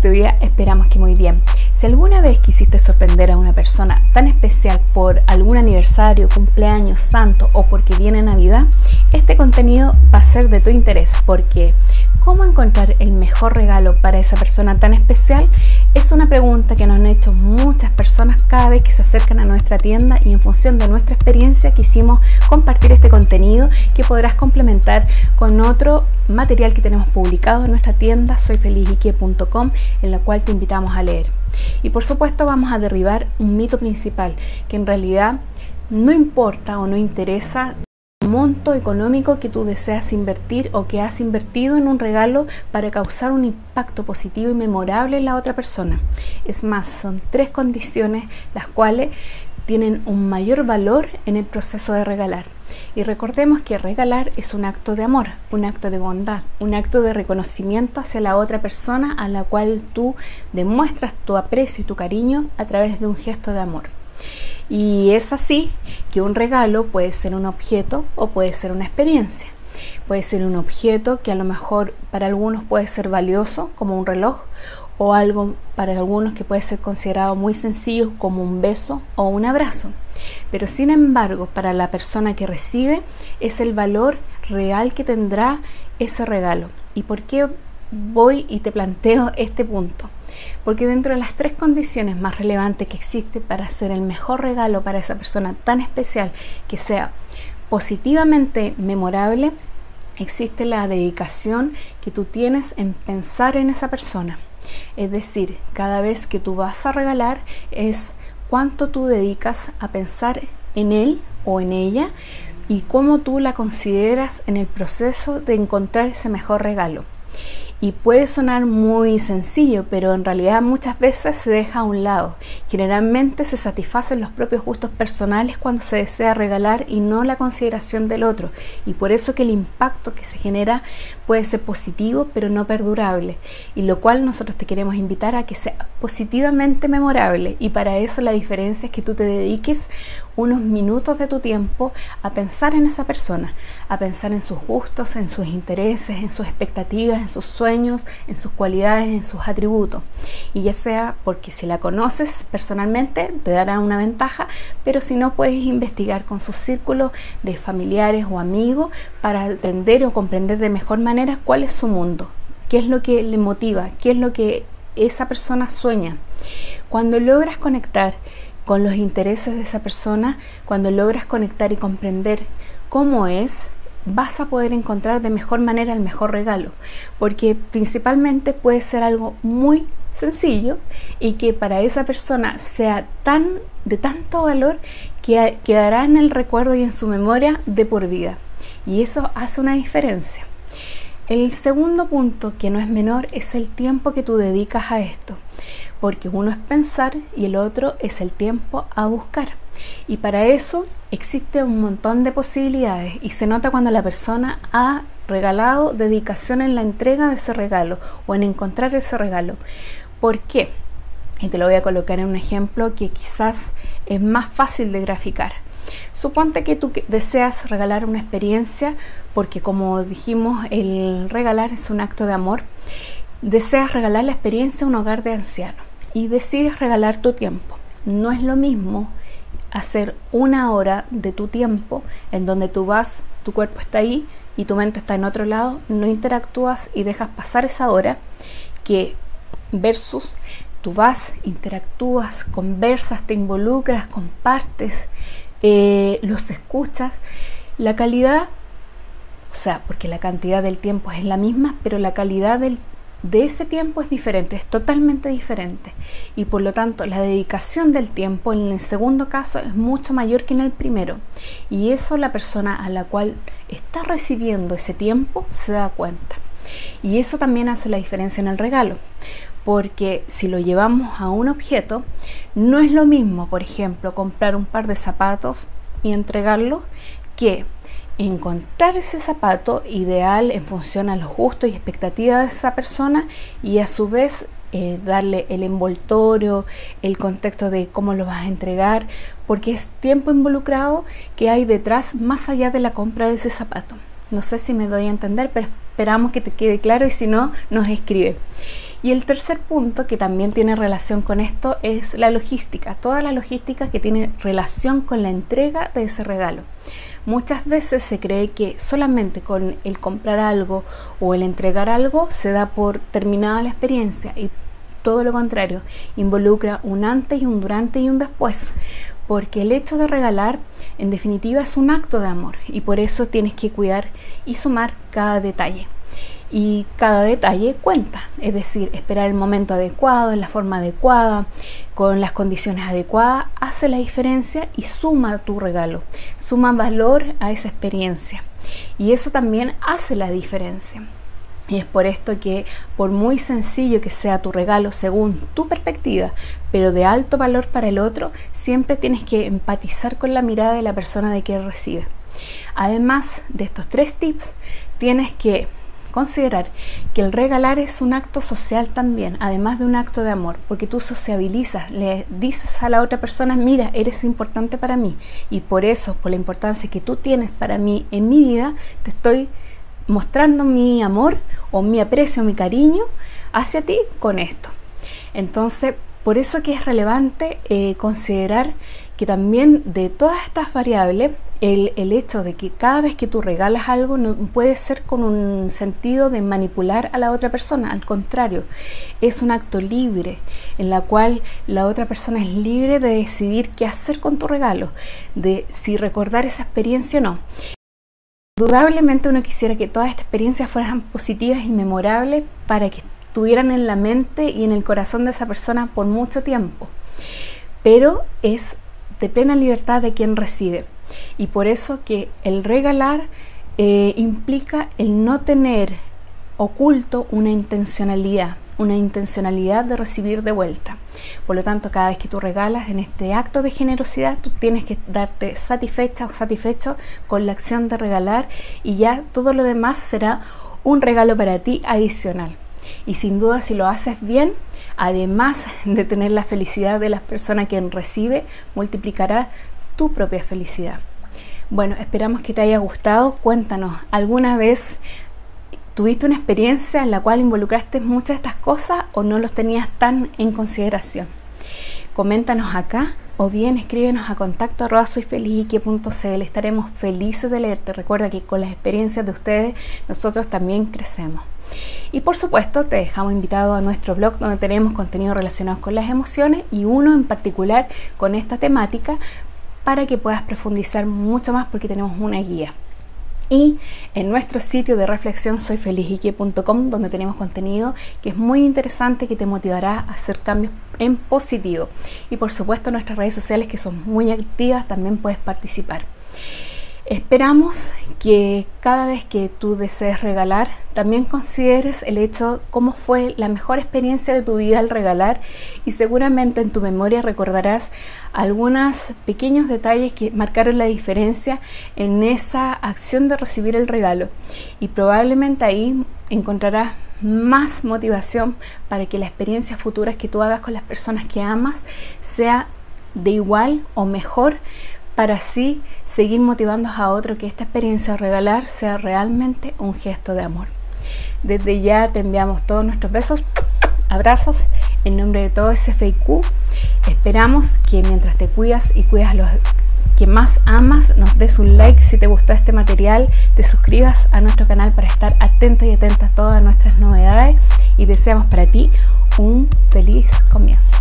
tu? Esperamos que muy bien. Si alguna vez quisiste sorprender a una persona tan especial por algún aniversario, cumpleaños, santo o porque viene Navidad, este contenido va a ser de tu interés porque ¿cómo encontrar el mejor regalo para esa persona tan especial? Es una pregunta que nos han hecho muchas personas cada vez que se acercan a nuestra tienda y en función de nuestra experiencia quisimos compartir este contenido que podrás complementar con otro material que tenemos publicado en nuestra tienda soyfelizique.com en la cual te invitamos a leer. Y por supuesto vamos a derribar un mito principal, que en realidad no importa o no interesa monto económico que tú deseas invertir o que has invertido en un regalo para causar un impacto positivo y memorable en la otra persona. Es más, son tres condiciones las cuales tienen un mayor valor en el proceso de regalar. Y recordemos que regalar es un acto de amor, un acto de bondad, un acto de reconocimiento hacia la otra persona a la cual tú demuestras tu aprecio y tu cariño a través de un gesto de amor. Y es así que un regalo puede ser un objeto o puede ser una experiencia. Puede ser un objeto que a lo mejor para algunos puede ser valioso, como un reloj, o algo para algunos que puede ser considerado muy sencillo como un beso o un abrazo. Pero sin embargo, para la persona que recibe es el valor real que tendrá ese regalo. ¿Y por qué voy y te planteo este punto? Porque dentro de las tres condiciones más relevantes que existen para hacer el mejor regalo para esa persona tan especial que sea positivamente memorable, existe la dedicación que tú tienes en pensar en esa persona. Es decir, cada vez que tú vas a regalar es cuánto tú dedicas a pensar en él o en ella y cómo tú la consideras en el proceso de encontrar ese mejor regalo. Y puede sonar muy sencillo, pero en realidad muchas veces se deja a un lado. Generalmente se satisfacen los propios gustos personales cuando se desea regalar y no la consideración del otro. Y por eso que el impacto que se genera puede ser positivo, pero no perdurable. Y lo cual nosotros te queremos invitar a que sea positivamente memorable. Y para eso la diferencia es que tú te dediques unos minutos de tu tiempo a pensar en esa persona, a pensar en sus gustos, en sus intereses, en sus expectativas, en sus sueños, en sus cualidades, en sus atributos. Y ya sea porque si la conoces personalmente te dará una ventaja, pero si no puedes investigar con su círculo de familiares o amigos para entender o comprender de mejor manera cuál es su mundo, qué es lo que le motiva, qué es lo que esa persona sueña. Cuando logras conectar con los intereses de esa persona, cuando logras conectar y comprender cómo es, vas a poder encontrar de mejor manera el mejor regalo, porque principalmente puede ser algo muy sencillo y que para esa persona sea tan de tanto valor que quedará en el recuerdo y en su memoria de por vida. Y eso hace una diferencia. El segundo punto, que no es menor, es el tiempo que tú dedicas a esto porque uno es pensar y el otro es el tiempo a buscar. Y para eso existe un montón de posibilidades y se nota cuando la persona ha regalado dedicación en la entrega de ese regalo o en encontrar ese regalo. ¿Por qué? Y te lo voy a colocar en un ejemplo que quizás es más fácil de graficar. Suponte que tú deseas regalar una experiencia porque como dijimos, el regalar es un acto de amor. Deseas regalar la experiencia a un hogar de ancianos y decides regalar tu tiempo. No es lo mismo hacer una hora de tu tiempo en donde tú vas, tu cuerpo está ahí y tu mente está en otro lado, no interactúas y dejas pasar esa hora, que versus tú vas, interactúas, conversas, te involucras, compartes, eh, los escuchas. La calidad, o sea, porque la cantidad del tiempo es la misma, pero la calidad del de ese tiempo es diferente, es totalmente diferente. Y por lo tanto, la dedicación del tiempo en el segundo caso es mucho mayor que en el primero. Y eso la persona a la cual está recibiendo ese tiempo se da cuenta. Y eso también hace la diferencia en el regalo. Porque si lo llevamos a un objeto, no es lo mismo, por ejemplo, comprar un par de zapatos y entregarlo que encontrar ese zapato ideal en función a los gustos y expectativas de esa persona y a su vez eh, darle el envoltorio, el contexto de cómo lo vas a entregar, porque es tiempo involucrado que hay detrás más allá de la compra de ese zapato. No sé si me doy a entender, pero esperamos que te quede claro y si no, nos escribe. Y el tercer punto que también tiene relación con esto es la logística, toda la logística que tiene relación con la entrega de ese regalo. Muchas veces se cree que solamente con el comprar algo o el entregar algo se da por terminada la experiencia y todo lo contrario, involucra un antes y un durante y un después, porque el hecho de regalar en definitiva es un acto de amor y por eso tienes que cuidar y sumar cada detalle y cada detalle cuenta, es decir, esperar el momento adecuado, en la forma adecuada, con las condiciones adecuadas, hace la diferencia y suma tu regalo, suma valor a esa experiencia. Y eso también hace la diferencia. Y es por esto que, por muy sencillo que sea tu regalo según tu perspectiva, pero de alto valor para el otro, siempre tienes que empatizar con la mirada de la persona de que recibe. Además de estos tres tips, tienes que considerar que el regalar es un acto social también, además de un acto de amor, porque tú sociabilizas, le dices a la otra persona, mira, eres importante para mí, y por eso, por la importancia que tú tienes para mí en mi vida, te estoy mostrando mi amor o mi aprecio, mi cariño hacia ti con esto. Entonces, por eso que es relevante eh, considerar que también de todas estas variables, el, el, hecho de que cada vez que tú regalas algo no puede ser con un sentido de manipular a la otra persona, al contrario, es un acto libre en la cual la otra persona es libre de decidir qué hacer con tu regalo, de si recordar esa experiencia o no. Indudablemente uno quisiera que todas estas experiencias fueran positivas y memorables para que estuvieran en la mente y en el corazón de esa persona por mucho tiempo, pero es de plena libertad de quien recibe. Y por eso que el regalar eh, implica el no tener oculto una intencionalidad, una intencionalidad de recibir de vuelta. Por lo tanto, cada vez que tú regalas en este acto de generosidad, tú tienes que darte satisfecha o satisfecho con la acción de regalar y ya todo lo demás será un regalo para ti adicional. Y sin duda si lo haces bien, además de tener la felicidad de las personas que recibe, multiplicará tu propia felicidad. Bueno, esperamos que te haya gustado. Cuéntanos, ¿alguna vez tuviste una experiencia en la cual involucraste muchas de estas cosas o no los tenías tan en consideración? Coméntanos acá o bien escríbenos a contacto arroba Estaremos felices de leerte. Recuerda que con las experiencias de ustedes nosotros también crecemos. Y por supuesto te dejamos invitado a nuestro blog donde tenemos contenido relacionado con las emociones y uno en particular con esta temática para que puedas profundizar mucho más porque tenemos una guía. Y en nuestro sitio de reflexión soyfelizique.com donde tenemos contenido que es muy interesante que te motivará a hacer cambios en positivo. Y por supuesto nuestras redes sociales que son muy activas también puedes participar. Esperamos que cada vez que tú desees regalar, también consideres el hecho cómo fue la mejor experiencia de tu vida al regalar y seguramente en tu memoria recordarás algunos pequeños detalles que marcaron la diferencia en esa acción de recibir el regalo. Y probablemente ahí encontrarás más motivación para que las experiencias futuras que tú hagas con las personas que amas sea de igual o mejor para así seguir motivando a otro que esta experiencia regalar sea realmente un gesto de amor. Desde ya te enviamos todos nuestros besos, abrazos en nombre de todo ese FIQ. Esperamos que mientras te cuidas y cuidas los que más amas, nos des un like si te gustó este material, te suscribas a nuestro canal para estar atento y atenta a todas nuestras novedades y deseamos para ti un feliz comienzo.